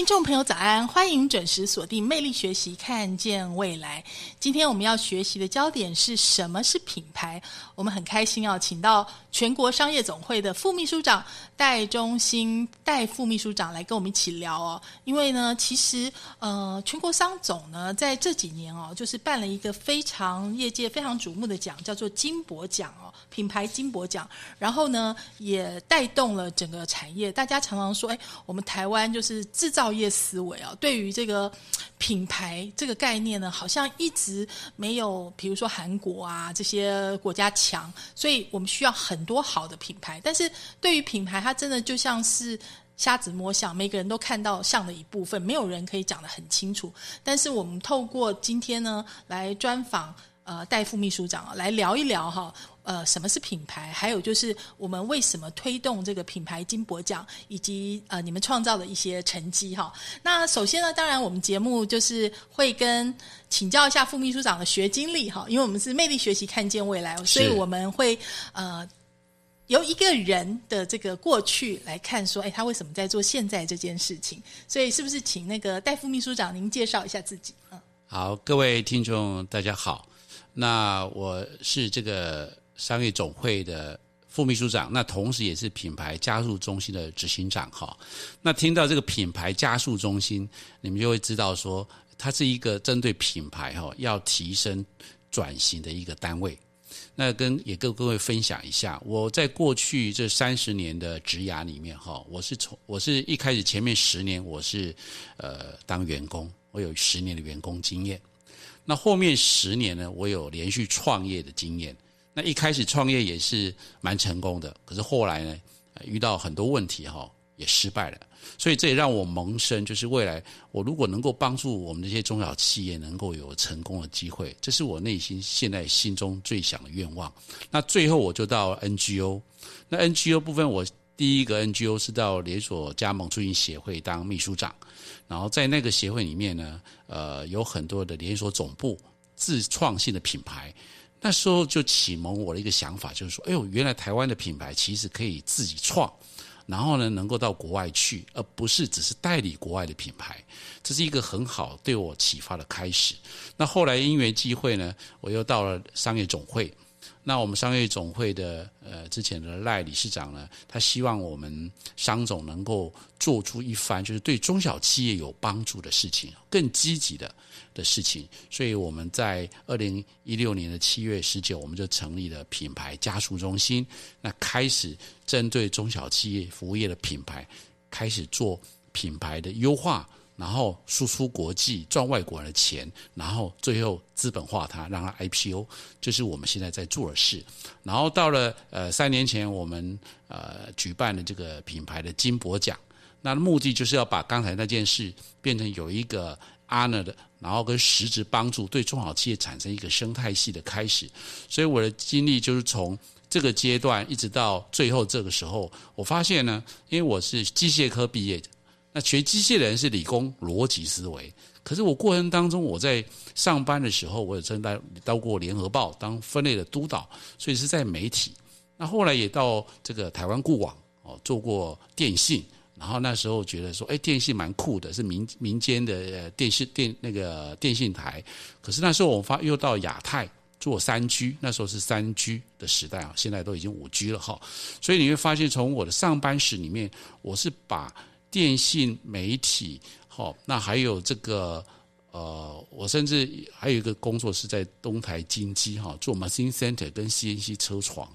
听众朋友，早安！欢迎准时锁定《魅力学习，看见未来》。今天我们要学习的焦点是什么是品牌？我们很开心要请到全国商业总会的副秘书长戴中兴戴副秘书长来跟我们一起聊哦。因为呢，其实呃，全国商总呢在这几年哦，就是办了一个非常业界非常瞩目的奖，叫做金博奖哦，品牌金博奖。然后呢，也带动了整个产业。大家常常说，哎，我们台湾就是制造业思维啊，对于这个品牌这个概念呢，好像一直。没有，比如说韩国啊这些国家强，所以我们需要很很多好的品牌。但是对于品牌，它真的就像是瞎子摸象，每个人都看到像的一部分，没有人可以讲得很清楚。但是我们透过今天呢，来专访呃戴副秘书长来聊一聊哈。呃，什么是品牌？还有就是我们为什么推动这个品牌金博奖，以及呃你们创造的一些成绩哈。那首先呢，当然我们节目就是会跟请教一下副秘书长的学经历哈，因为我们是魅力学习看见未来，所以我们会呃由一个人的这个过去来看，说哎他为什么在做现在这件事情？所以是不是请那个戴副秘书长您介绍一下自己？嗯，好，各位听众大家好，那我是这个。商业总会的副秘书长，那同时也是品牌加速中心的执行长哈。那听到这个品牌加速中心，你们就会知道说，它是一个针对品牌哈要提升转型的一个单位。那跟也跟各位分享一下，我在过去这三十年的职涯里面哈，我是从我是一开始前面十年我是呃当员工，我有十年的员工经验。那后面十年呢，我有连续创业的经验。那一开始创业也是蛮成功的，可是后来呢，遇到很多问题哈，也失败了。所以这也让我萌生，就是未来我如果能够帮助我们这些中小企业能够有成功的机会，这是我内心现在心中最想的愿望。那最后我就到 NGO，那 NGO 部分我第一个 NGO 是到连锁加盟促进协会当秘书长，然后在那个协会里面呢，呃，有很多的连锁总部自创性的品牌。那时候就启蒙我的一个想法，就是说，哎呦，原来台湾的品牌其实可以自己创，然后呢，能够到国外去，而不是只是代理国外的品牌，这是一个很好对我启发的开始。那后来因缘际会呢，我又到了商业总会。那我们商业总会的呃之前的赖理事长呢，他希望我们商总能够做出一番就是对中小企业有帮助的事情，更积极的的事情。所以我们在二零一六年的七月十九，我们就成立了品牌加速中心，那开始针对中小企业服务业的品牌，开始做品牌的优化。然后输出国际赚外国人的钱，然后最后资本化它，让它 IPO，这是我们现在在做的事。然后到了呃三年前，我们呃举办的这个品牌的金博奖，那目的就是要把刚才那件事变成有一个 honor 的，然后跟实质帮助对中小企业产生一个生态系的开始。所以我的经历就是从这个阶段一直到最后这个时候，我发现呢，因为我是机械科毕业的。那学机械的人是理工逻辑思维，可是我过程当中，我在上班的时候，我有曾当到过联合报当分类的督导，所以是在媒体。那后来也到这个台湾固网哦，做过电信，然后那时候觉得说，哎，电信蛮酷的，是民民间的电视电那个电信台。可是那时候我发又到亚太做三 G，那时候是三 G 的时代啊，现在都已经五 G 了哈。所以你会发现，从我的上班史里面，我是把电信媒体，哈，那还有这个。呃，我甚至还有一个工作是在东台金机哈做 machine center 跟 CNC 车床。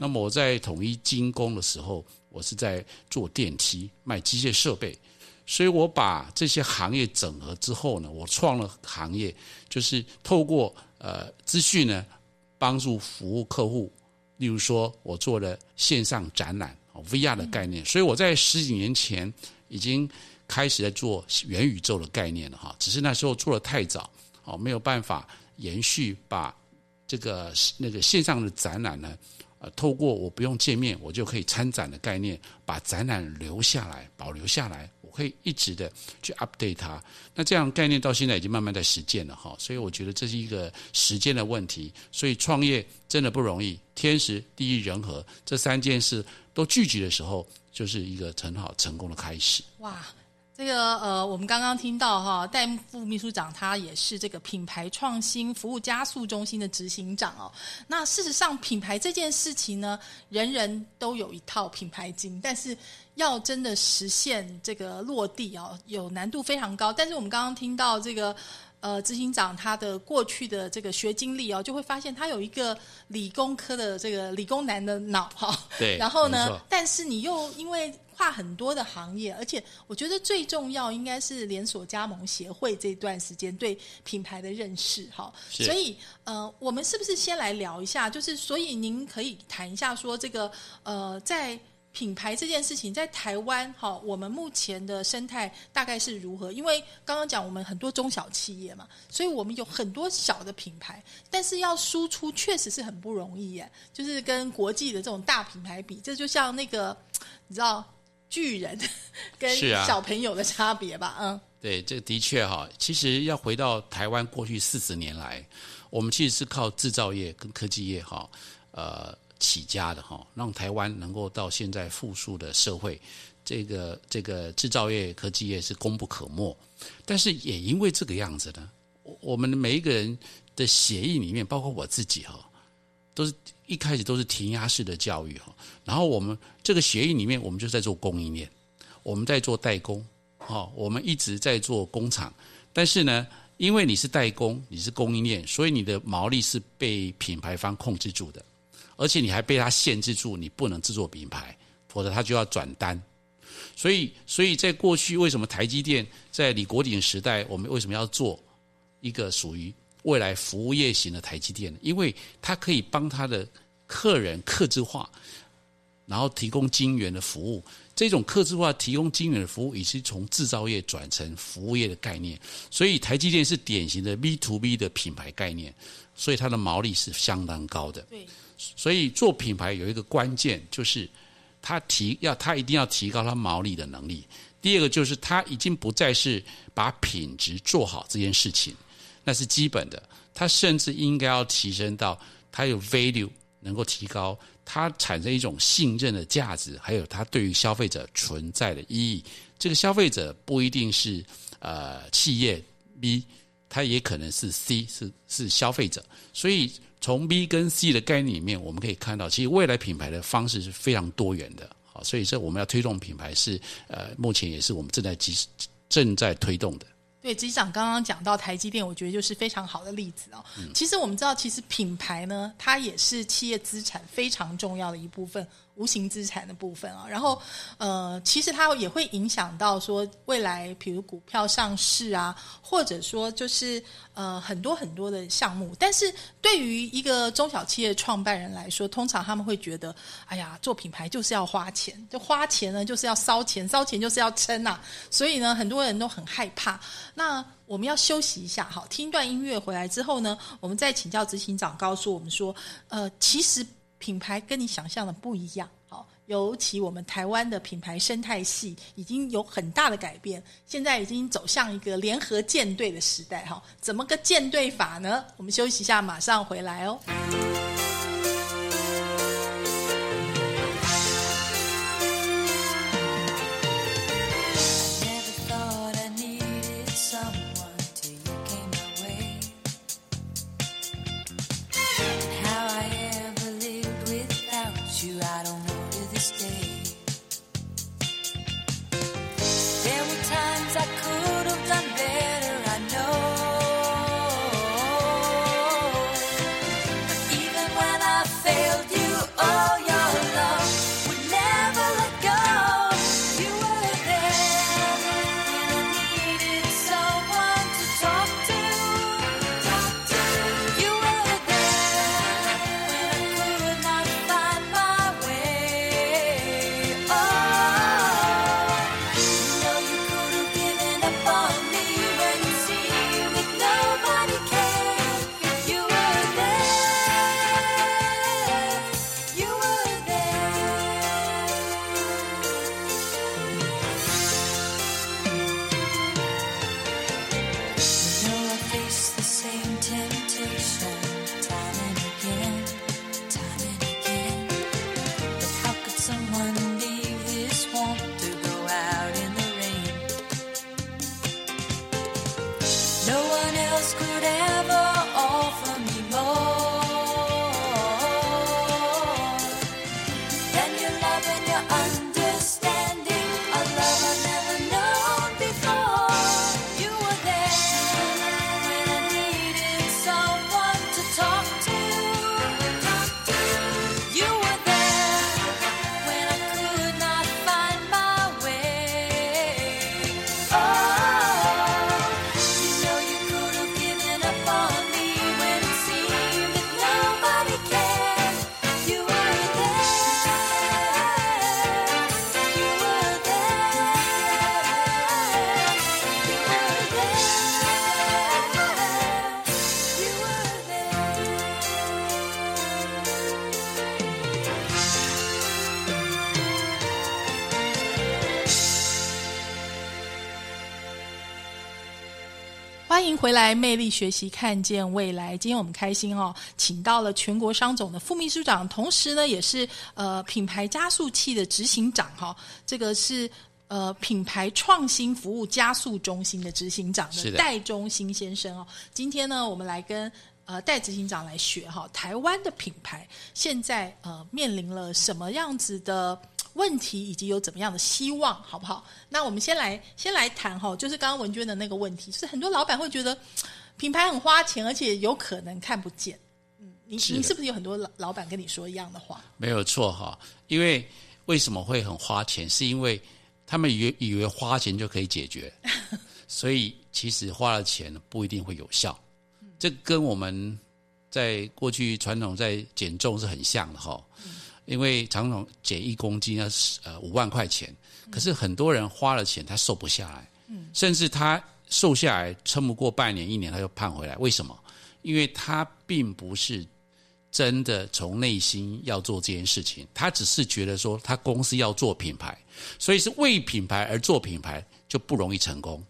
那么我在统一精工的时候，我是在做电梯卖机械设备。所以我把这些行业整合之后呢，我创了行业，就是透过呃资讯呢帮助服务客户。例如说，我做了线上展览，VR 的概念。所以我在十几年前已经。开始在做元宇宙的概念了哈，只是那时候做的太早，哦，没有办法延续把这个那个线上的展览呢，呃，透过我不用见面，我就可以参展的概念，把展览留下来，保留下来，我可以一直的去 update 它。那这样概念到现在已经慢慢在实践了哈，所以我觉得这是一个时间的问题。所以创业真的不容易，天时地利人和这三件事都聚集的时候，就是一个很好成功的开始。哇！这个呃，我们刚刚听到哈，戴副秘书长他也是这个品牌创新服务加速中心的执行长哦。那事实上，品牌这件事情呢，人人都有一套品牌经，但是要真的实现这个落地哦，有难度非常高。但是我们刚刚听到这个。呃，执行长他的过去的这个学经历哦，就会发现他有一个理工科的这个理工男的脑哈。对。然后呢，但是你又因为跨很多的行业，而且我觉得最重要应该是连锁加盟协会这段时间对品牌的认识哈。所以呃，我们是不是先来聊一下？就是所以您可以谈一下说这个呃在。品牌这件事情在台湾，哈，我们目前的生态大概是如何？因为刚刚讲我们很多中小企业嘛，所以我们有很多小的品牌，但是要输出确实是很不容易耶。就是跟国际的这种大品牌比，这就像那个你知道巨人 跟小朋友的差别吧？嗯，对，这的确哈。其实要回到台湾过去四十年来，我们其实是靠制造业跟科技业哈，呃。起家的哈，让台湾能够到现在富庶的社会，这个这个制造业、科技业是功不可没。但是也因为这个样子呢，我们的每一个人的协议里面，包括我自己哈，都是一开始都是填鸭式的教育哈。然后我们这个协议里面，我们就在做供应链，我们在做代工，哈，我们一直在做工厂。但是呢，因为你是代工，你是供应链，所以你的毛利是被品牌方控制住的。而且你还被他限制住，你不能制作品牌，否则他就要转单。所以，所以在过去，为什么台积电在李国鼎时代，我们为什么要做一个属于未来服务业型的台积电？因为它可以帮他的客人客制化，然后提供晶圆的服务。这种客制化提供晶圆的服务，已经从制造业转成服务业的概念。所以，台积电是典型的 B to B 的品牌概念，所以它的毛利是相当高的。对。所以做品牌有一个关键，就是它提要它一定要提高它毛利的能力。第二个就是它已经不再是把品质做好这件事情，那是基本的。他甚至应该要提升到他有 value 能够提高，他产生一种信任的价值，还有他对于消费者存在的意义。这个消费者不一定是呃企业 B，他也可能是 C，是是消费者。所以。从 B 跟 C 的概念里面，我们可以看到，其实未来品牌的方式是非常多元的。好，所以这我们要推动品牌是呃，目前也是我们正在及正在推动的。对，执行长刚刚讲到台积电，我觉得就是非常好的例子哦。其实我们知道，其实品牌呢，它也是企业资产非常重要的一部分。无形资产的部分啊，然后呃，其实它也会影响到说未来，比如股票上市啊，或者说就是呃很多很多的项目。但是对于一个中小企业创办人来说，通常他们会觉得，哎呀，做品牌就是要花钱，就花钱呢就是要烧钱，烧钱就是要撑呐。所以呢，很多人都很害怕。那我们要休息一下，好，听一段音乐回来之后呢，我们再请教执行长，告诉我们说，呃，其实。品牌跟你想象的不一样，好，尤其我们台湾的品牌生态系已经有很大的改变，现在已经走向一个联合舰队的时代，哈，怎么个舰队法呢？我们休息一下，马上回来哦。欢迎回来，魅力学习，看见未来。今天我们开心哦，请到了全国商总的副秘书长，同时呢，也是呃品牌加速器的执行长哈。这个是呃品牌创新服务加速中心的执行长的戴中兴先生哦。今天呢，我们来跟呃戴执行长来学哈，台湾的品牌现在呃面临了什么样子的？问题以及有怎么样的希望，好不好？那我们先来先来谈哈，就是刚刚文娟的那个问题，就是很多老板会觉得品牌很花钱，而且有可能看不见。嗯，你你是不是有很多老老板跟你说一样的话？没有错哈，因为为什么会很花钱？是因为他们以以为花钱就可以解决，所以其实花了钱不一定会有效。这跟我们在过去传统在减重是很像的哈。因为常常减一公斤要呃五万块钱，可是很多人花了钱他瘦不下来，嗯甚至他瘦下来撑不过半年一年他就胖回来。为什么？因为他并不是真的从内心要做这件事情，他只是觉得说他公司要做品牌，所以是为品牌而做品牌就不容易成功。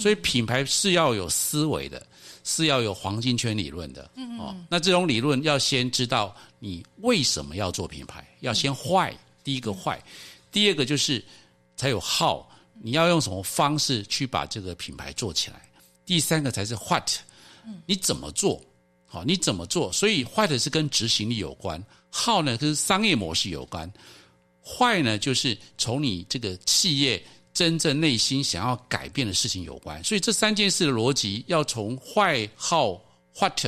所以品牌是要有思维的。是要有黄金圈理论的，哦，那这种理论要先知道你为什么要做品牌，要先坏，第一个坏，第二个就是才有号，你要用什么方式去把这个品牌做起来，第三个才是 what，你怎么做，好，你怎么做，所以坏的是跟执行力有关，号呢跟商业模式有关，坏呢就是从你这个企业。真正内心想要改变的事情有关，所以这三件事的逻辑要从坏、好、what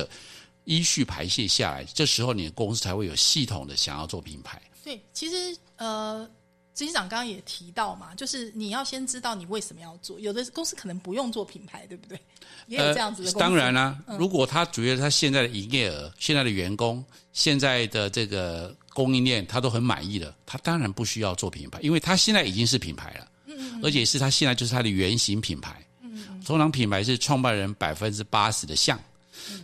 依序排泄下来，这时候你的公司才会有系统的想要做品牌。对，其实呃，执行长刚刚也提到嘛，就是你要先知道你为什么要做。有的公司可能不用做品牌，对不对？也有这样子的。当然啦，如果他主要他现在的营业额、现在的员工、现在的这个供应链，他都很满意了，他当然不需要做品牌，因为他现在已经是品牌了。而且是他现在就是他的原型品牌，通常品牌是创办人百分之八十的像，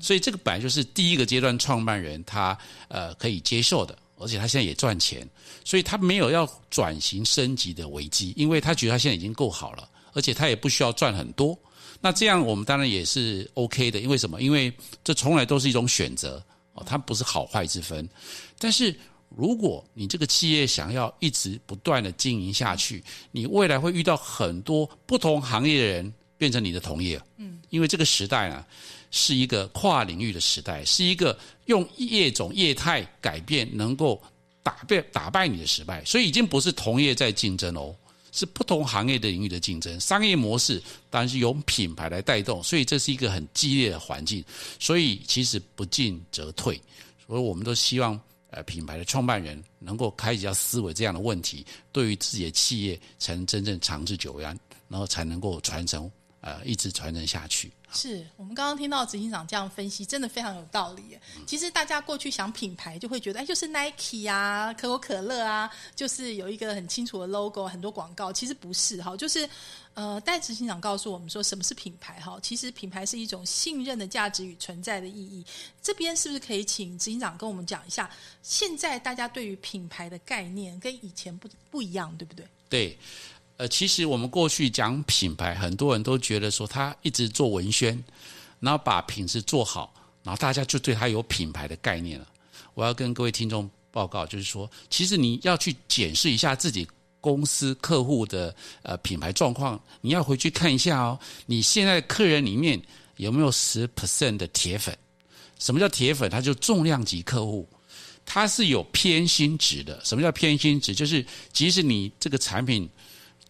所以这个本来就是第一个阶段创办人他呃可以接受的，而且他现在也赚钱，所以他没有要转型升级的危机，因为他觉得他现在已经够好了，而且他也不需要赚很多。那这样我们当然也是 OK 的，因为什么？因为这从来都是一种选择哦，它不是好坏之分，但是。如果你这个企业想要一直不断的经营下去，你未来会遇到很多不同行业的人变成你的同业。嗯，因为这个时代呢，是一个跨领域的时代，是一个用业种业态改变能够打败打败你的失败，所以已经不是同业在竞争哦，是不同行业的领域的竞争。商业模式当然是由品牌来带动，所以这是一个很激烈的环境。所以其实不进则退，所以我们都希望。呃，品牌的创办人能够开启要思维这样的问题，对于自己的企业才能真正长治久安，然后才能够传承，呃，一直传承下去。是我们刚刚听到执行长这样分析，真的非常有道理。其实大家过去想品牌，就会觉得哎，就是 Nike 啊、可口可乐啊，就是有一个很清楚的 logo，很多广告。其实不是哈，就是呃，戴执行长告诉我们说，什么是品牌哈？其实品牌是一种信任的价值与存在的意义。这边是不是可以请执行长跟我们讲一下，现在大家对于品牌的概念跟以前不不一样，对不对？对。呃，其实我们过去讲品牌，很多人都觉得说他一直做文宣，然后把品质做好，然后大家就对他有品牌的概念了。我要跟各位听众报告，就是说，其实你要去检视一下自己公司客户的呃品牌状况，你要回去看一下哦，你现在客人里面有没有十 percent 的铁粉？什么叫铁粉？他就重量级客户，他是有偏心值的。什么叫偏心值？就是即使你这个产品。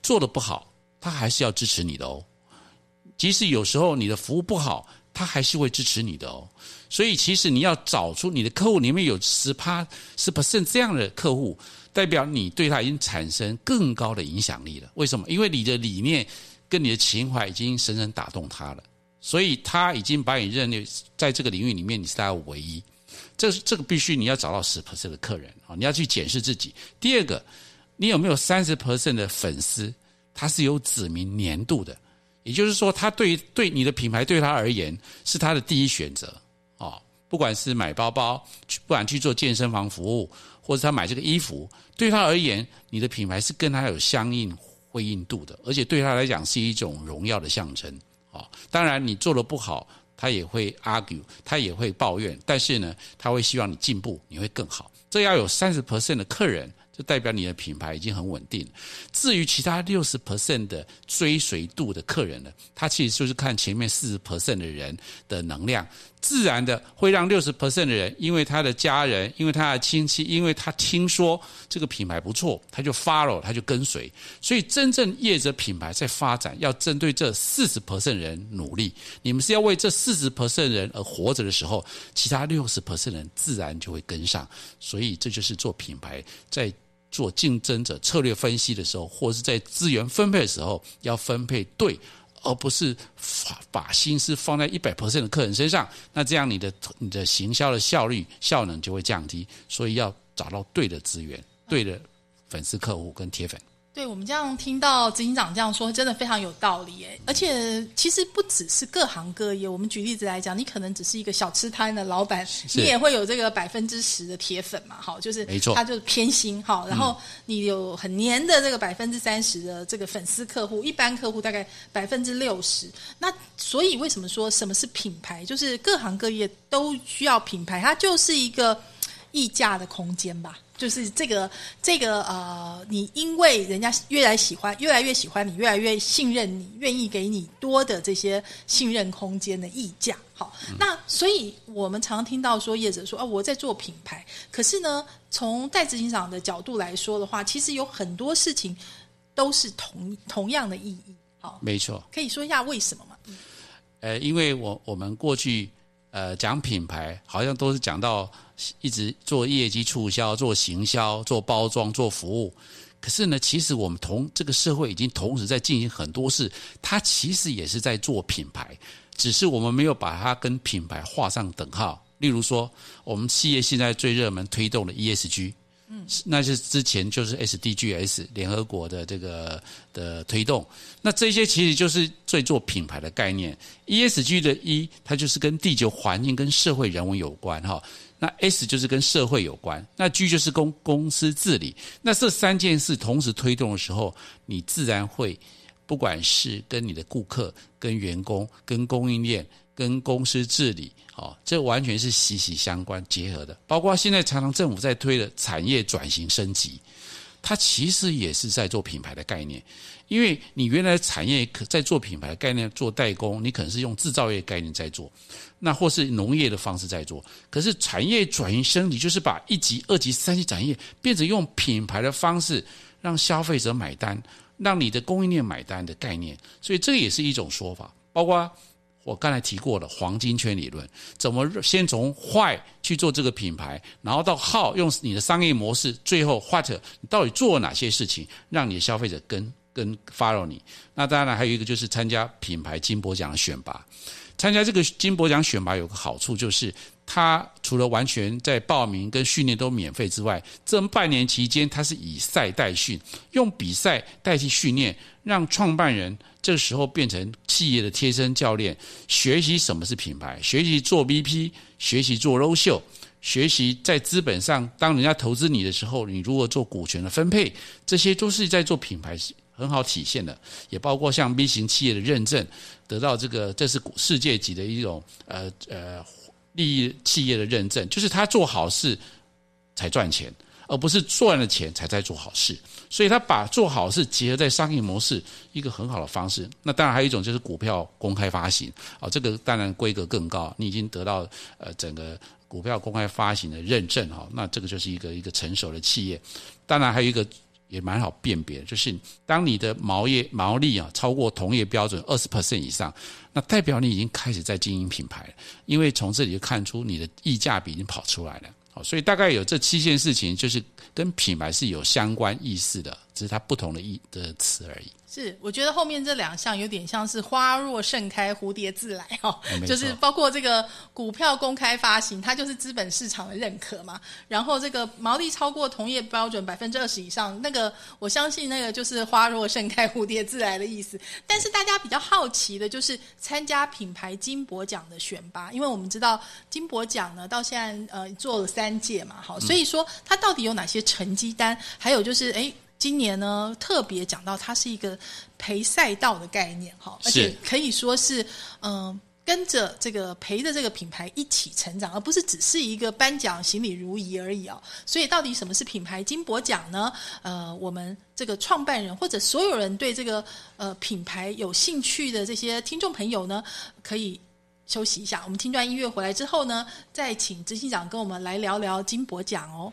做的不好，他还是要支持你的哦。即使有时候你的服务不好，他还是会支持你的哦。所以，其实你要找出你的客户里面有十趴、十 percent 这样的客户，代表你对他已经产生更高的影响力了。为什么？因为你的理念跟你的情怀已经深深打动他了，所以他已经把你认为在这个领域里面你是他的唯一。这是这个必须你要找到十 percent 的客人啊！你要去检视自己。第二个。你有没有三十 percent 的粉丝？他是有指名年度的，也就是说，他对于对你的品牌对他而言是他的第一选择哦。不管是买包包，不管去做健身房服务，或者他买这个衣服，对他而言，你的品牌是跟他有相应辉映度的，而且对他来讲是一种荣耀的象征哦。当然你做的不好，他也会 argue，他也会抱怨，但是呢，他会希望你进步，你会更好。这要有三十 percent 的客人。就代表你的品牌已经很稳定。至于其他六十 percent 的追随度的客人呢，他其实就是看前面四十 percent 的人的能量，自然的会让六十 percent 的人，因为他的家人，因为他的亲戚，因为他听说这个品牌不错，他就 follow，他就跟随。所以真正业者品牌在发展，要针对这四十 percent 人努力。你们是要为这四十 percent 人而活着的时候，其他六十 percent 人自然就会跟上。所以这就是做品牌在。做竞争者策略分析的时候，或是在资源分配的时候，要分配对，而不是把把心思放在一百 percent 的客人身上。那这样你的你的行销的效率效能就会降低。所以要找到对的资源，对的粉丝客户跟铁粉。对我们这样听到执行长这样说，真的非常有道理诶。而且其实不只是各行各业，我们举例子来讲，你可能只是一个小吃摊的老板，你也会有这个百分之十的铁粉嘛，好，就是没错，他就是偏心哈。然后你有很黏的这个百分之三十的这个粉丝客户，一般客户大概百分之六十。那所以为什么说什么是品牌？就是各行各业都需要品牌，它就是一个溢价的空间吧。就是这个这个呃，你因为人家越来喜欢，越来越喜欢你，越来越信任你，愿意给你多的这些信任空间的溢价。好，那所以我们常听到说业者说啊，我在做品牌，可是呢，从代执行长的角度来说的话，其实有很多事情都是同同样的意义。好，没错，可以说一下为什么吗？呃，因为我我们过去呃讲品牌，好像都是讲到。一直做业绩促销、做行销、做包装、做服务，可是呢，其实我们同这个社会已经同时在进行很多事，它其实也是在做品牌，只是我们没有把它跟品牌画上等号。例如说，我们企业现在最热门推动的 ESG。嗯，那是之前就是 SDGs 联合国的这个的推动，那这些其实就是最做品牌的概念。ESG 的 E，它就是跟地球环境跟社会人文有关哈。那 S 就是跟社会有关，那 G 就是公公司治理。那这三件事同时推动的时候，你自然会不管是跟你的顾客、跟员工、跟供应链。跟公司治理，哦，这完全是息息相关结合的。包括现在常常政府在推的产业转型升级，它其实也是在做品牌的概念。因为你原来产业可在做品牌概念做代工，你可能是用制造业概念在做，那或是农业的方式在做。可是产业转型升级，就是把一级、二级、三级产业变成用品牌的方式让消费者买单，让你的供应链买单的概念。所以这也是一种说法，包括。我刚才提过的黄金圈理论，怎么先从坏去做这个品牌，然后到好用你的商业模式，最后或者你到底做了哪些事情，让你的消费者跟跟 follow 你？那当然还有一个就是参加品牌金箔奖的选拔。参加这个金博奖选拔有个好处就是，他除了完全在报名跟训练都免费之外，这半年期间他是以赛代训，用比赛代替训练，让创办人。这时候变成企业的贴身教练，学习什么是品牌，学习做 BP，学习做 low 秀，学习在资本上，当人家投资你的时候，你如何做股权的分配，这些都是在做品牌很好体现的。也包括像 B 型企业的认证，得到这个这是世界级的一种呃呃利益企业的认证，就是他做好事才赚钱。而不是赚了钱才在做好事，所以他把做好事结合在商业模式一个很好的方式。那当然还有一种就是股票公开发行啊，这个当然规格更高，你已经得到呃整个股票公开发行的认证哈，那这个就是一个一个成熟的企业。当然还有一个也蛮好辨别，就是当你的毛业毛利啊超过同业标准二十 percent 以上，那代表你已经开始在经营品牌了，因为从这里就看出你的溢价比已经跑出来了。好，所以大概有这七件事情，就是跟品牌是有相关意思的，只是它不同的意的词而已。是，我觉得后面这两项有点像是花若盛开，蝴蝶自来哦，就是包括这个股票公开发行，它就是资本市场的认可嘛。然后这个毛利超过同业标准百分之二十以上，那个我相信那个就是花若盛开，蝴蝶自来的意思。但是大家比较好奇的就是参加品牌金箔奖的选拔，因为我们知道金箔奖呢到现在呃做了三届嘛，好，所以说它到底有哪些成绩单？还有就是哎。今年呢特别讲到它是一个陪赛道的概念哈，而且可以说是嗯。跟着这个陪着这个品牌一起成长，而不是只是一个颁奖行礼如仪而已哦。所以，到底什么是品牌金箔奖呢？呃，我们这个创办人或者所有人对这个呃品牌有兴趣的这些听众朋友呢，可以休息一下。我们听段音乐回来之后呢，再请执行长跟我们来聊聊金箔奖哦。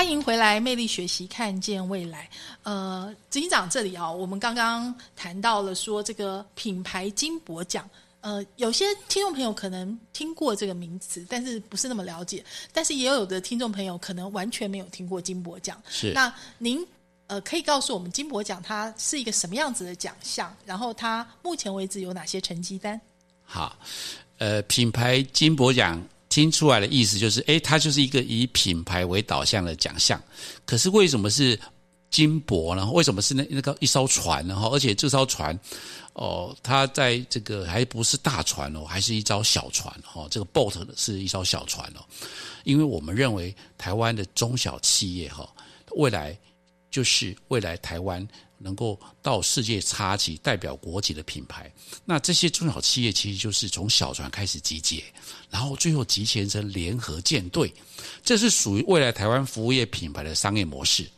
欢迎回来，魅力学习，看见未来。呃，执行长这里啊，我们刚刚谈到了说这个品牌金箔奖，呃，有些听众朋友可能听过这个名词，但是不是那么了解。但是也有的听众朋友可能完全没有听过金箔奖。是那您呃可以告诉我们金箔奖它是一个什么样子的奖项？然后它目前为止有哪些成绩单？好，呃，品牌金箔奖听出来的意思就是，诶，它就是一个以品牌为导向的奖项。可是为什么是金箔呢？为什么是那那个一艘船呢？而且这艘船，哦，它在这个还不是大船哦，还是一艘小船哦。这个 boat 是一艘小船哦，因为我们认为台湾的中小企业哈，未来就是未来台湾能够到世界插旗、代表国际的品牌。那这些中小企业其实就是从小船开始集结，然后最后集结成联合舰队，这是属于未来台湾服务业品牌的商业模式。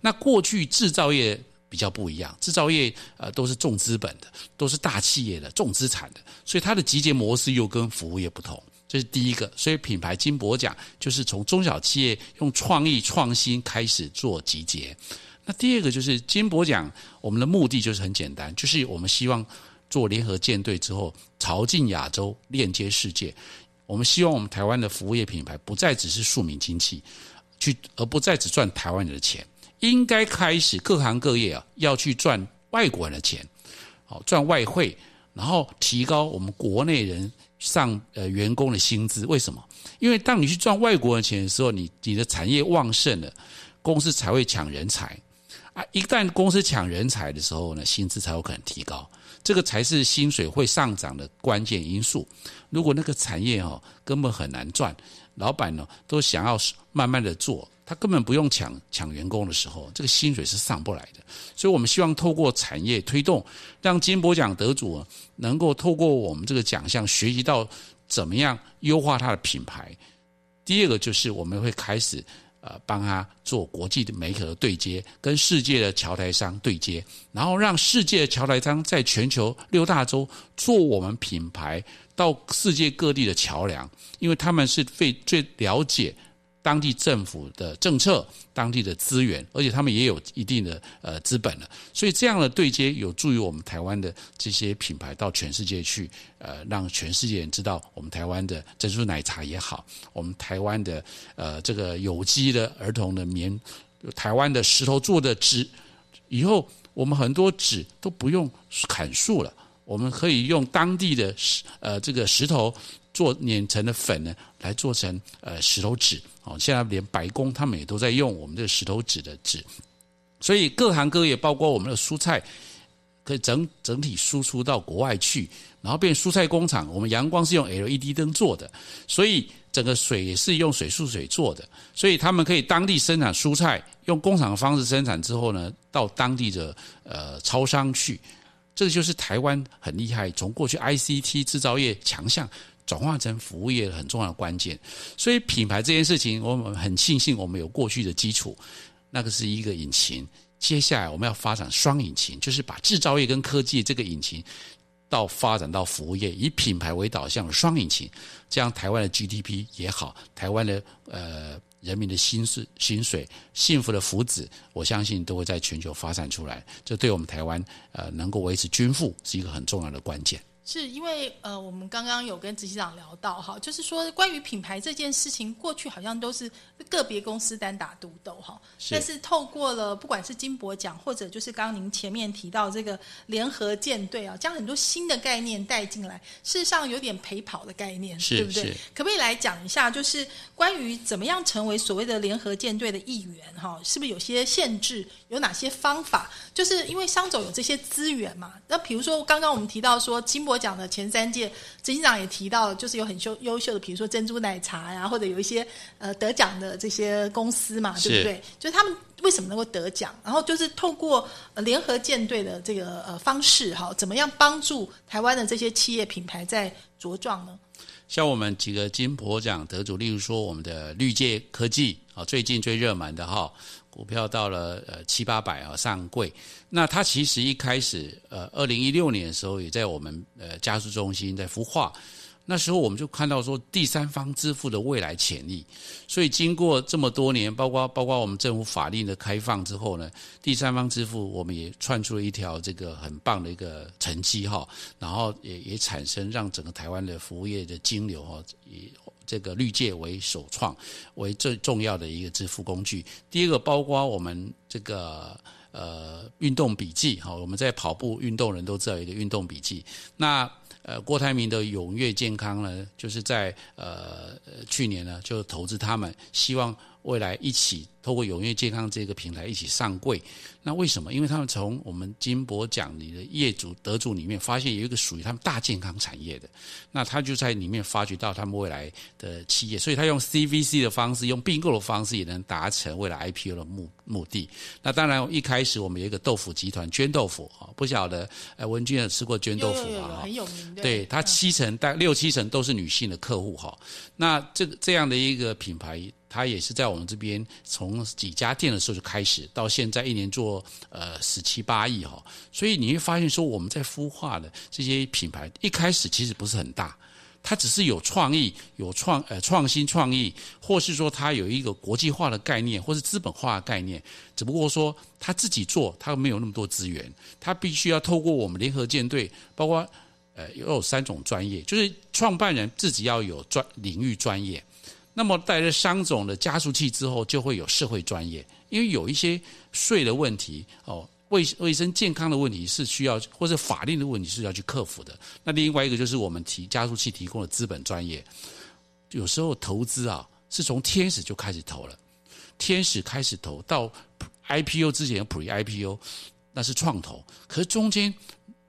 那过去制造业比较不一样，制造业呃都是重资本的，都是大企业的重资产的，所以它的集结模式又跟服务业不同。这是第一个，所以品牌金箔奖就是从中小企业用创意创新开始做集结。那第二个就是金箔奖，我们的目的就是很简单，就是我们希望做联合舰队之后，朝进亚洲，链接世界。我们希望我们台湾的服务业品牌不再只是庶民经济，去而不再只赚台湾人的钱。应该开始各行各业啊，要去赚外国人的钱，好赚外汇，然后提高我们国内人上呃员工的薪资。为什么？因为当你去赚外国人钱的时候，你你的产业旺盛了，公司才会抢人才啊。一旦公司抢人才的时候呢，薪资才有可能提高，这个才是薪水会上涨的关键因素。如果那个产业哦根本很难赚，老板呢都想要慢慢的做。他根本不用抢抢员工的时候，这个薪水是上不来的。所以我们希望透过产业推动，让金博奖得主能够透过我们这个奖项学习到怎么样优化他的品牌。第二个就是我们会开始呃帮他做国际的媒体的对接，跟世界的桥台商对接，然后让世界的桥台商在全球六大洲做我们品牌到世界各地的桥梁，因为他们是最最了解。当地政府的政策、当地的资源，而且他们也有一定的呃资本了，所以这样的对接有助于我们台湾的这些品牌到全世界去，呃，让全世界人知道我们台湾的珍珠奶茶也好，我们台湾的呃这个有机的儿童的棉，台湾的石头做的纸，以后我们很多纸都不用砍树了，我们可以用当地的石呃这个石头。做碾成的粉呢，来做成呃石头纸哦。现在连白宫他们也都在用我们这个石头纸的纸，所以各行各业，包括我们的蔬菜，可以整整体输出到国外去，然后变蔬菜工厂。我们阳光是用 LED 灯做的，所以整个水也是用水素水做的，所以他们可以当地生产蔬菜，用工厂的方式生产之后呢，到当地的呃超商去。这个就是台湾很厉害，从过去 ICT 制造业强项。转化成服务业很重要的关键，所以品牌这件事情，我们很庆幸我们有过去的基础，那个是一个引擎。接下来我们要发展双引擎，就是把制造业跟科技这个引擎到发展到服务业，以品牌为导向的双引擎，这样台湾的 GDP 也好，台湾的呃人民的薪水、薪水、幸福的福祉，我相信都会在全球发展出来。这对我们台湾呃能够维持均富是一个很重要的关键。是因为呃，我们刚刚有跟执行长聊到哈，就是说关于品牌这件事情，过去好像都是个别公司单打独斗哈，但是透过了不管是金博奖，或者就是刚刚您前面提到这个联合舰队啊，将很多新的概念带进来，事实上有点陪跑的概念，对不对？可不可以来讲一下，就是关于怎么样成为所谓的联合舰队的一员哈，是不是有些限制？有哪些方法？就是因为商总有这些资源嘛。那比如说刚刚我们提到说金箔奖的前三届，执行长也提到，就是有很优优秀的，比如说珍珠奶茶呀，或者有一些呃得奖的这些公司嘛，对不对？就是他们为什么能够得奖？然后就是透过联合舰队的这个呃方式，哈，怎么样帮助台湾的这些企业品牌在茁壮呢？像我们几个金婆奖得主，例如说我们的绿界科技啊，最近最热门的哈。股票到了呃七八百啊上柜，那它其实一开始呃二零一六年的时候也在我们呃加速中心在孵化，那时候我们就看到说第三方支付的未来潜力。所以经过这么多年，包括包括我们政府法令的开放之后呢，第三方支付我们也串出了一条这个很棒的一个成绩哈，然后也也产生让整个台湾的服务业的金流哈以。这个绿界为首创，为最重要的一个支付工具。第一个包括我们这个呃运动笔记哈，我们在跑步运动人都知道一个运动笔记。那呃郭台铭的永跃健康呢，就是在呃去年呢就投资他们，希望未来一起。透过永跃健康这个平台一起上柜，那为什么？因为他们从我们金博奖里的业主得主里面发现有一个属于他们大健康产业的，那他就在里面发掘到他们未来的企业，所以他用 CVC 的方式，用并购的方式也能达成未来 IPO 的目目的。那当然一开始我们有一个豆腐集团捐豆腐啊，不晓得呃文君有吃过捐豆腐吗？很有名的，对他七成大六七成都是女性的客户哈。那这个这样的一个品牌。他也是在我们这边从几家店的时候就开始，到现在一年做呃十七八亿哈，所以你会发现说我们在孵化的这些品牌一开始其实不是很大，它只是有创意、有创呃创新创意，或是说它有一个国际化的概念，或是资本化的概念，只不过说他自己做他没有那么多资源，他必须要透过我们联合舰队，包括呃又有三种专业，就是创办人自己要有专领域专业。那么带着商总的加速器之后，就会有社会专业，因为有一些税的问题哦，卫卫生健康的问题是需要，或者法令的问题是要去克服的。那另外一个就是我们提加速器提供的资本专业，有时候投资啊是从天使就开始投了，天使开始投到 IPO 之前 Pre IPO 那是创投，可是中间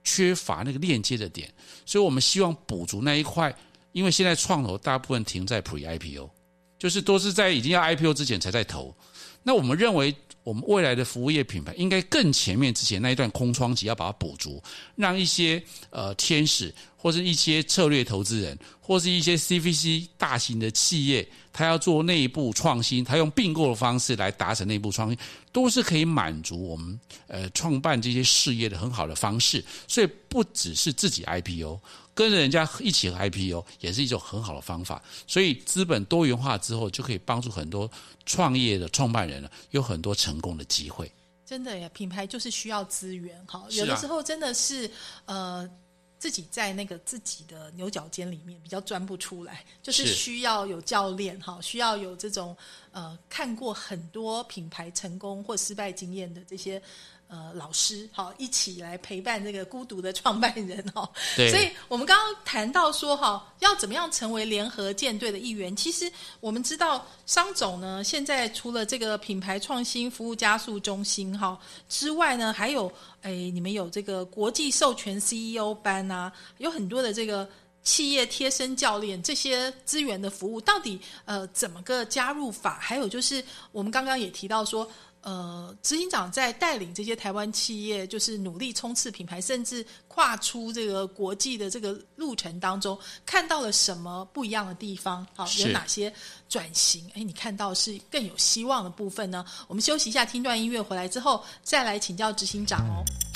缺乏那个链接的点，所以我们希望补足那一块，因为现在创投大部分停在 Pre IPO。就是都是在已经要 IPO 之前才在投，那我们认为我们未来的服务业品牌应该更前面之前那一段空窗期要把它补足，让一些呃天使或是一些策略投资人或是一些 CVC 大型的企业，他要做内部创新，他用并购的方式来达成内部创新，都是可以满足我们呃创办这些事业的很好的方式，所以不只是自己 IPO。跟着人家一起 IPO 也是一种很好的方法，所以资本多元化之后，就可以帮助很多创业的创办人了，有很多成功的机会。真的呀，品牌就是需要资源哈，有的时候真的是呃自己在那个自己的牛角尖里面比较钻不出来，就是需要有教练哈，需要有这种呃看过很多品牌成功或失败经验的这些。呃，老师，好，一起来陪伴这个孤独的创办人哦。对。所以我们刚刚谈到说，哈，要怎么样成为联合舰队的一员？其实我们知道，商总呢，现在除了这个品牌创新服务加速中心哈之外呢，还有，哎，你们有这个国际授权 CEO 班啊，有很多的这个企业贴身教练这些资源的服务，到底呃怎么个加入法？还有就是我们刚刚也提到说。呃，执行长在带领这些台湾企业，就是努力冲刺品牌，甚至跨出这个国际的这个路程当中，看到了什么不一样的地方？好，有哪些转型？哎，你看到是更有希望的部分呢？我们休息一下，听段音乐回来之后，再来请教执行长哦。欢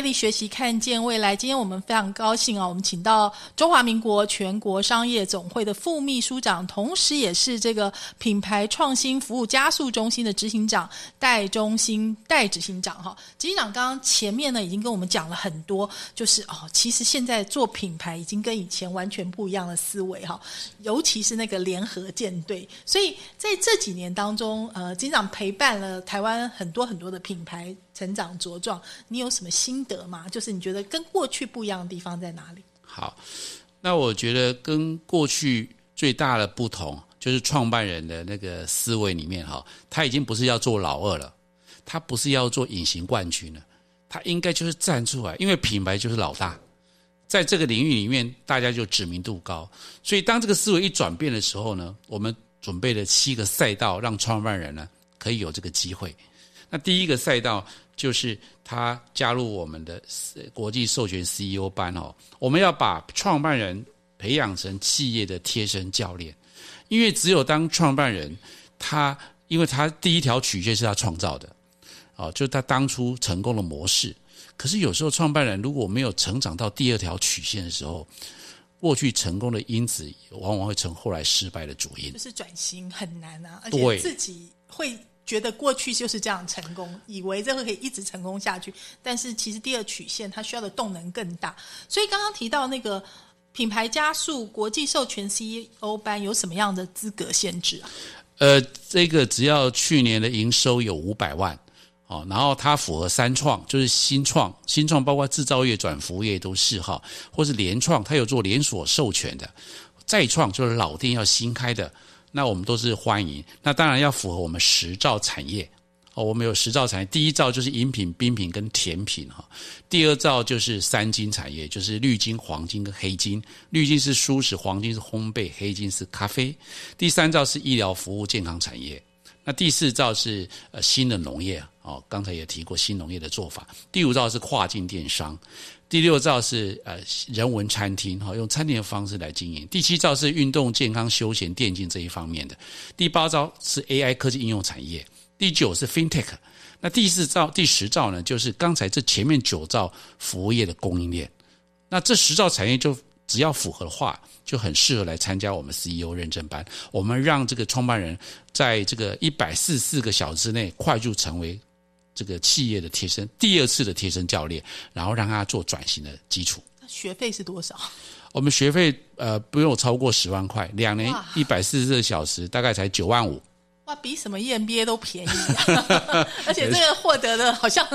力学习，看见未来。今天我们非常高兴啊，我们请到中华民国全国商业总会的副秘书长，同时也是这个品牌创新服务加速中心的执行长戴中心戴执行长哈。执行长刚刚前面呢已经跟我们讲了很多，就是哦，其实现在做品牌已经跟以前完全不一样的思维哈，尤其是那个联合舰队。所以在这几年当中，呃，执行长陪伴了台湾很多很多的品牌。成长茁壮，你有什么心得吗？就是你觉得跟过去不一样的地方在哪里？好，那我觉得跟过去最大的不同，就是创办人的那个思维里面哈，他已经不是要做老二了，他不是要做隐形冠军了，他应该就是站出来，因为品牌就是老大，在这个领域里面，大家就知名度高，所以当这个思维一转变的时候呢，我们准备了七个赛道，让创办人呢可以有这个机会。那第一个赛道。就是他加入我们的国际授权 CEO 班哦，我们要把创办人培养成企业的贴身教练，因为只有当创办人，他因为他第一条曲线是他创造的，哦，就是他当初成功的模式。可是有时候创办人如果没有成长到第二条曲线的时候，过去成功的因子往往会成后来失败的主因。就是转型很难啊，而且自己会。觉得过去就是这样成功，以为这个可以一直成功下去，但是其实第二曲线它需要的动能更大。所以刚刚提到那个品牌加速国际授权 CEO 班有什么样的资格限制啊？呃，这个只要去年的营收有五百万哦，然后它符合三创，就是新创，新创包括制造业转服务业都是哈，或是联创，它有做连锁授权的，再创就是老店要新开的。那我们都是欢迎，那当然要符合我们十兆产业哦。我们有十兆产业，第一兆就是饮品、冰品跟甜品哈，第二兆就是三金产业，就是绿金、黄金跟黑金。绿金是舒适，黄金是烘焙，黑金是咖啡。第三兆是医疗服务、健康产业。那第四兆是呃新的农业哦，刚才也提过新农业的做法。第五兆是跨境电商。第六兆是呃人文餐厅哈，用餐厅的方式来经营。第七兆是运动健康休闲电竞这一方面的。第八兆是 AI 科技应用产业。第九是 FinTech。那第四兆、第十兆呢，就是刚才这前面九兆服务业的供应链。那这十兆产业就只要符合的话，就很适合来参加我们 CEO 认证班。我们让这个创办人在这个一百四四个小时内快速成为。这个企业的贴身第二次的贴身教练，然后让他做转型的基础。学费是多少？我们学费呃不用超过十万块，两年一百四十个小时，大概才九万五。哇，比什么 EMBA 都便宜，而且这个获得的好像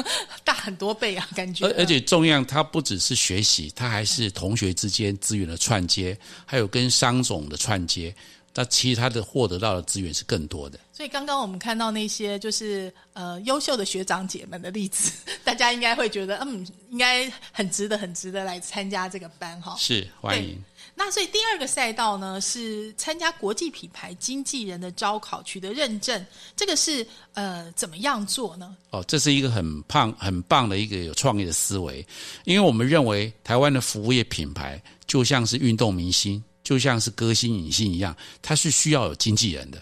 大很多倍啊，感觉。而而且重要，它不只是学习，它还是同学之间资源的串接，还有跟商总的串接。那其实他的获得到的资源是更多的。所以刚刚我们看到那些就是呃优秀的学长姐们的例子，大家应该会觉得嗯，应该很值得、很值得来参加这个班哈。是欢迎。那所以第二个赛道呢是参加国际品牌经纪人的招考取得认证，这个是呃怎么样做呢？哦，这是一个很棒、很棒的一个有创意的思维，因为我们认为台湾的服务业品牌就像是运动明星。就像是歌星、影星一样，它是需要有经纪人的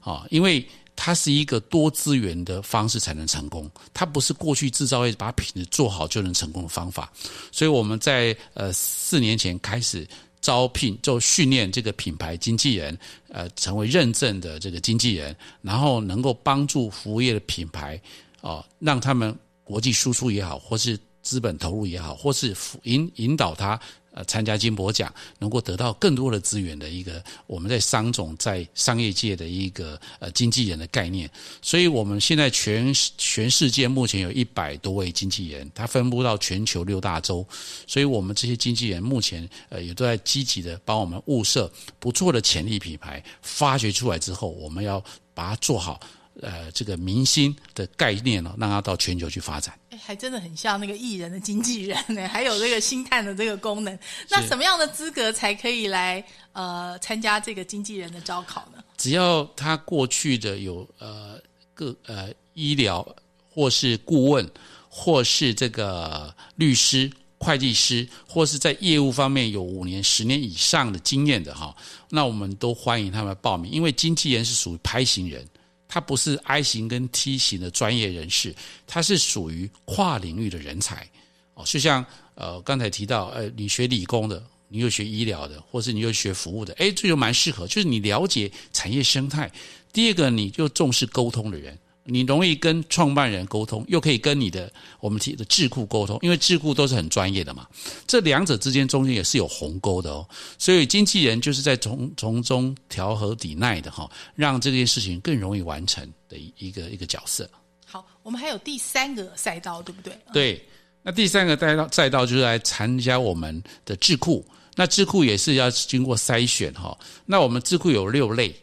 啊，因为它是一个多资源的方式才能成功，它不是过去制造业把品质做好就能成功的方法。所以我们在呃四年前开始招聘，就训练这个品牌经纪人，呃，成为认证的这个经纪人，然后能够帮助服务业的品牌啊，让他们国际输出也好，或是资本投入也好，或是引引导他。呃，参加金博奖，能够得到更多的资源的一个，我们在商总在商业界的一个呃经纪人的概念。所以，我们现在全全世界目前有一百多位经纪人，他分布到全球六大洲。所以我们这些经纪人目前呃也都在积极的帮我们物色不错的潜力品牌，发掘出来之后，我们要把它做好。呃，这个明星的概念呢，让他到全球去发展。哎，还真的很像那个艺人的经纪人呢，还有这个星探的这个功能。那什么样的资格才可以来呃参加这个经纪人的招考呢？只要他过去的有呃各呃医疗或是顾问，或是这个律师、会计师，或是在业务方面有五年、十年以上的经验的哈，那我们都欢迎他们报名，因为经纪人是属于拍行人。他不是 I 型跟 T 型的专业人士，他是属于跨领域的人才哦。就像呃刚才提到，呃，你学理工的，你又学医疗的，或是你又学服务的，哎，这就蛮适合，就是你了解产业生态。第二个，你就重视沟通的人。你容易跟创办人沟通，又可以跟你的我们提的智库沟通，因为智库都是很专业的嘛。这两者之间中间也是有鸿沟的哦，所以经纪人就是在从从中调和抵耐的哈，让这件事情更容易完成的一一个一个角色。好，我们还有第三个赛道，对不对？对，那第三个赛道赛道就是来参加我们的智库，那智库也是要经过筛选哈。那我们智库有六类。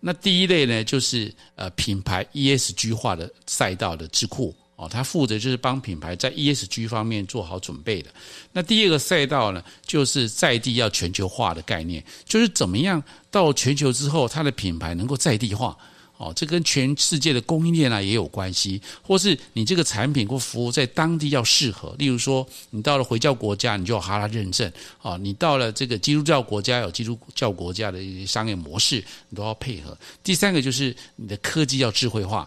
那第一类呢，就是呃品牌 ESG 化的赛道的智库哦，它负责就是帮品牌在 ESG 方面做好准备的。那第二个赛道呢，就是在地要全球化的概念，就是怎么样到全球之后，它的品牌能够在地化。哦，这跟全世界的供应链啊也有关系，或是你这个产品或服务在当地要适合。例如说，你到了回教国家，你就有哈拉认证；哦，你到了这个基督教国家，有基督教国家的一些商业模式，你都要配合。第三个就是你的科技要智慧化，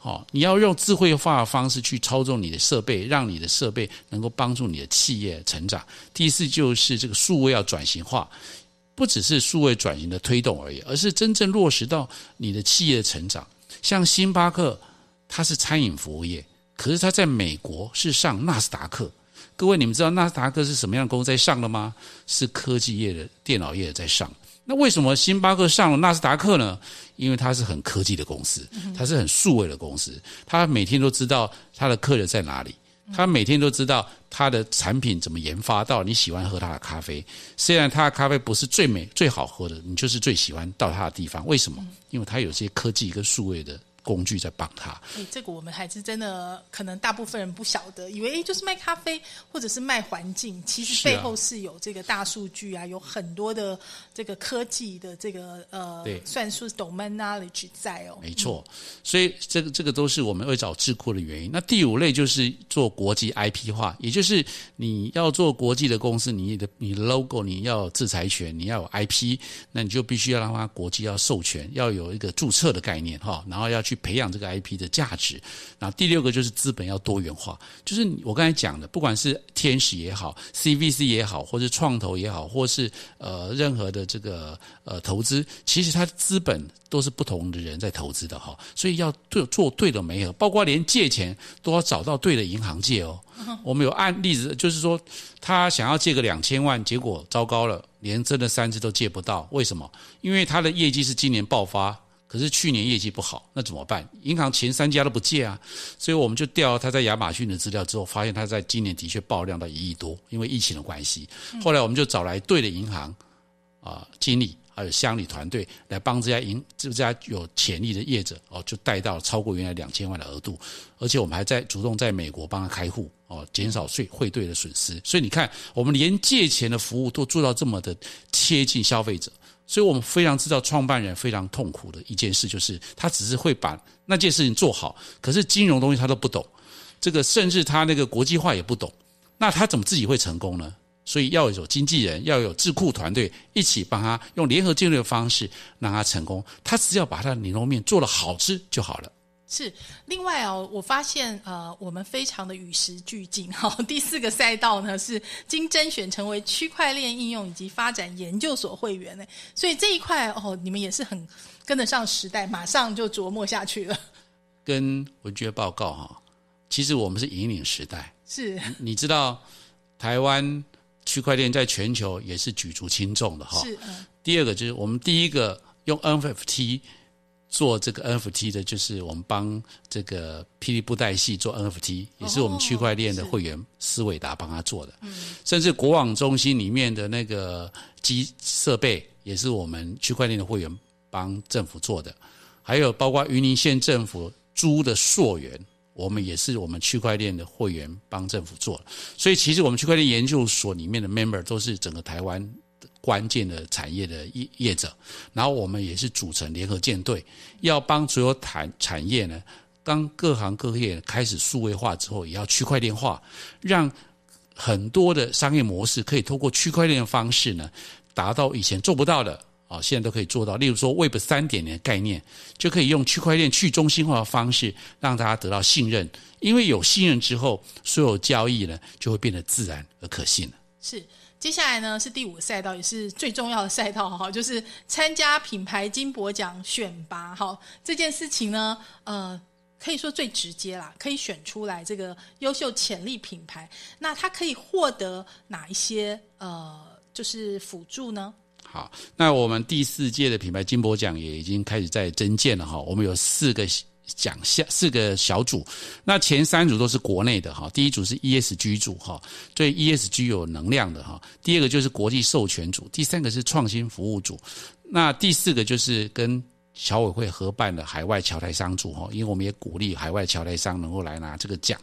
哦，你要用智慧化的方式去操纵你的设备，让你的设备能够帮助你的企业成长。第四就是这个数位要转型化。不只是数位转型的推动而已，而是真正落实到你的企业的成长。像星巴克，它是餐饮服务业，可是它在美国是上纳斯达克。各位，你们知道纳斯达克是什么样的公司在上的吗？是科技业的、电脑业在上。那为什么星巴克上了纳斯达克呢？因为它是很科技的公司，它是很数位的公司，它每天都知道它的客人在哪里。他每天都知道他的产品怎么研发到你喜欢喝他的咖啡，虽然他的咖啡不是最美最好喝的，你就是最喜欢到他的地方。为什么？因为他有些科技跟数位的。工具在帮他。哎，这个我们还是真的可能大部分人不晓得，以为哎就是卖咖啡或者是卖环境，其实背后是有这个大数据啊，有很多的这个科技的这个呃，算是 domain knowledge 在哦。没错，所以这个这个都是我们会找智库的原因。那第五类就是做国际 IP 化，也就是你要做国际的公司，你的你的 logo 你要制裁权，你要有 IP，那你就必须要让它国际要授权，要有一个注册的概念哈，然后要去。去培养这个 IP 的价值，然后第六个就是资本要多元化，就是我刚才讲的，不管是天使也好，CVC 也好，或是创投也好，或是呃任何的这个呃投资，其实它资本都是不同的人在投资的哈，所以要做做对的媒合，包括连借钱都要找到对的银行借哦。我们有案例子，就是说他想要借个两千万，结果糟糕了，连真的三次都借不到，为什么？因为他的业绩是今年爆发。可是去年业绩不好，那怎么办？银行前三家都不借啊，所以我们就调他在亚马逊的资料之后，发现他在今年的确爆量到一亿多，因为疫情的关系。后来我们就找来对的银行啊经理还有乡里团队来帮这家银这家有潜力的业者哦，就贷到超过原来两千万的额度，而且我们还在主动在美国帮他开户哦，减少税汇兑的损失。所以你看，我们连借钱的服务都做到这么的贴近消费者。所以我们非常知道创办人非常痛苦的一件事，就是他只是会把那件事情做好，可是金融东西他都不懂，这个甚至他那个国际化也不懂，那他怎么自己会成功呢？所以要有经纪人，要有智库团队一起帮他用联合建立的方式让他成功，他只要把他的牛肉面做的好吃就好了。是，另外哦，我发现呃，我们非常的与时俱进 哈。第四个赛道呢是经甄选成为区块链应用以及发展研究所会员呢，所以这一块哦，你们也是很跟得上时代，马上就琢磨下去了。跟文娟报告哈，其实我们是引领时代。是，你知道台湾区块链在全球也是举足轻重的哈。是，第二个就是我们第一个用 NFT。做这个 NFT 的，就是我们帮这个霹雳布袋戏做 NFT，也是我们区块链的会员思伟达帮他做的。嗯，甚至国网中心里面的那个机设备，也是我们区块链的会员帮政府做的。还有包括云林县政府租的溯源，我们也是我们区块链的会员帮政府做的。所以，其实我们区块链研究所里面的 member 都是整个台湾。关键的产业的业业者，然后我们也是组成联合舰队，要帮所有产产业呢，当各行各业开始数位化之后，也要区块链化，让很多的商业模式可以通过区块链的方式呢，达到以前做不到的哦，现在都可以做到。例如说 Web 三点零概念，就可以用区块链去中心化的方式，让大家得到信任。因为有信任之后，所有交易呢就会变得自然而可信了。是。接下来呢是第五个赛道，也是最重要的赛道哈，就是参加品牌金箔奖选拔哈。这件事情呢，呃，可以说最直接啦，可以选出来这个优秀潜力品牌。那它可以获得哪一些呃，就是辅助呢？好，那我们第四届的品牌金箔奖也已经开始在增建了哈。我们有四个讲下，四个小组。那前三组都是国内的哈，第一组是 ESG 组哈，对 ESG 有能量的哈。第二个就是国际授权组，第三个是创新服务组。那第四个就是跟侨委会合办的海外侨台商组哈，因为我们也鼓励海外侨台商能够来拿这个奖。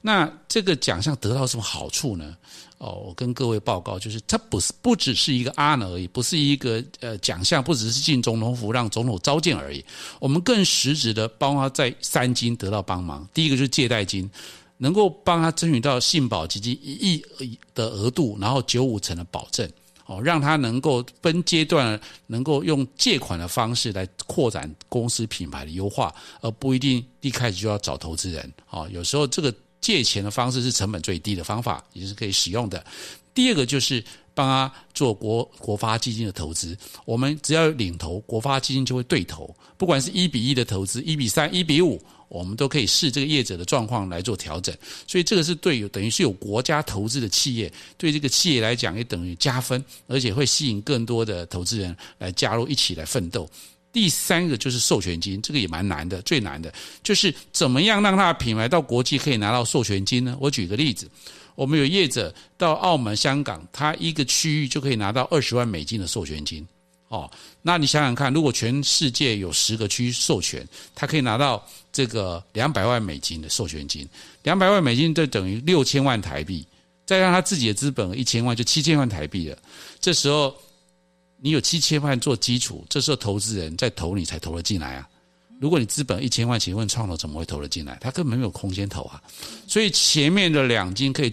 那这个奖项得到什么好处呢？哦，我跟各位报告，就是它不是不只是一个 honor 而已，不是一个呃奖项，不只是进总统府让总统召见而已。我们更实质的帮他在三金得到帮忙。第一个就是借贷金，能够帮他争取到信保基金一亿的额度，然后九五成的保证，哦，让他能够分阶段能够用借款的方式来扩展公司品牌的优化，而不一定一开始就要找投资人。哦，有时候这个。借钱的方式是成本最低的方法，也是可以使用的。第二个就是帮他做国国发基金的投资，我们只要领投，国发基金就会对投，不管是一比一的投资，一比三、一比五，我们都可以视这个业者的状况来做调整。所以这个是对有等于是有国家投资的企业，对这个企业来讲也等于加分，而且会吸引更多的投资人来加入一起来奋斗。第三个就是授权金，这个也蛮难的，最难的就是怎么样让他的品牌到国际可以拿到授权金呢？我举个例子，我们有业者到澳门、香港，他一个区域就可以拿到二十万美金的授权金。哦，那你想想看，如果全世界有十个区授权，他可以拿到这个两百万美金的授权金，两百万美金就等于六千万台币，再让他自己的资本一千万，就七千万台币了。这时候。你有七千万做基础，这时候投资人在投你才投了进来啊。如果你资本一千万，请问创投怎么会投了进来？他根本没有空间投啊。所以前面的两金可以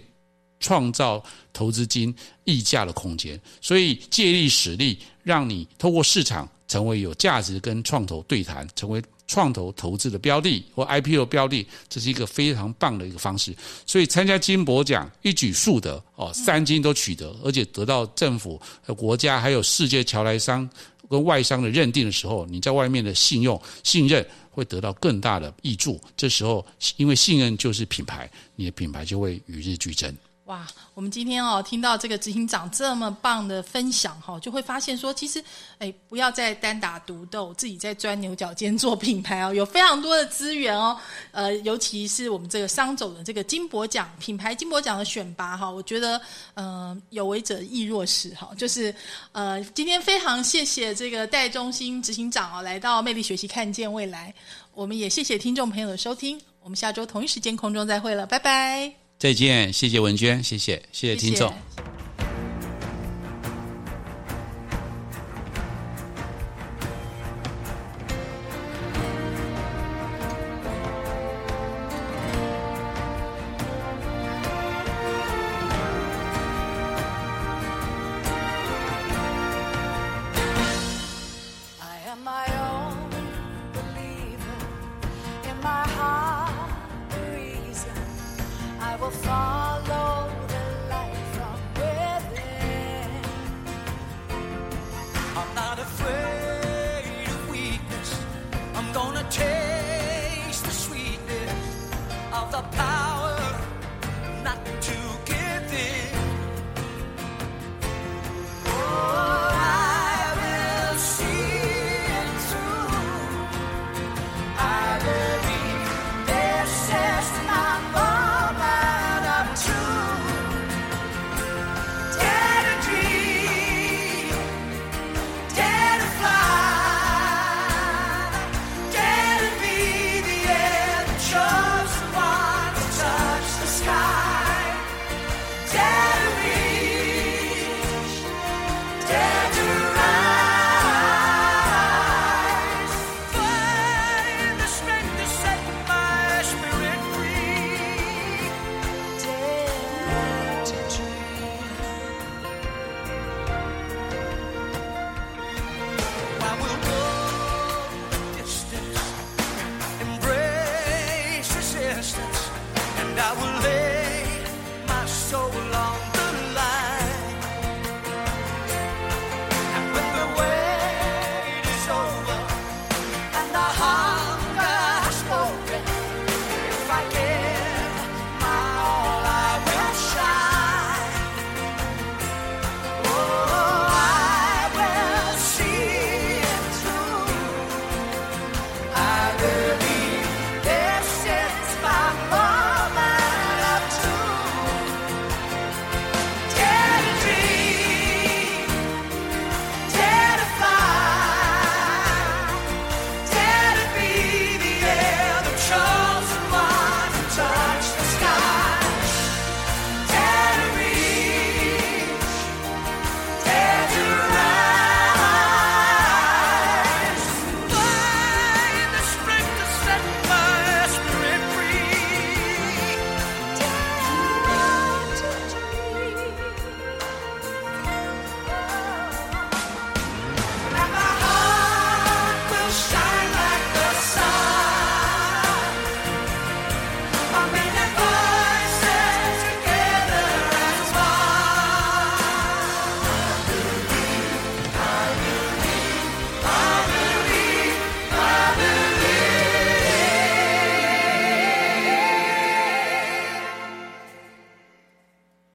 创造投资金溢价的空间，所以借力使力，让你透过市场成为有价值跟创投对谈，成为。创投投资的标的或 IPO 标的，这是一个非常棒的一个方式。所以参加金博奖一举数得哦，三金都取得，而且得到政府、国家还有世界桥来商跟外商的认定的时候，你在外面的信用信任会得到更大的益助。这时候，因为信任就是品牌，你的品牌就会与日俱增。哇，我们今天哦听到这个执行长这么棒的分享哈，就会发现说，其实哎，不要再单打独斗，自己在钻牛角尖做品牌哦，有非常多的资源哦。呃，尤其是我们这个商走的这个金箔奖品牌金箔奖的选拔哈，我觉得嗯，有为者亦若是哈，就是呃，今天非常谢谢这个戴中心执行长哦，来到魅力学习看见未来，我们也谢谢听众朋友的收听，我们下周同一时间空中再会了，拜拜。再见，谢谢文娟，谢谢，谢谢听众。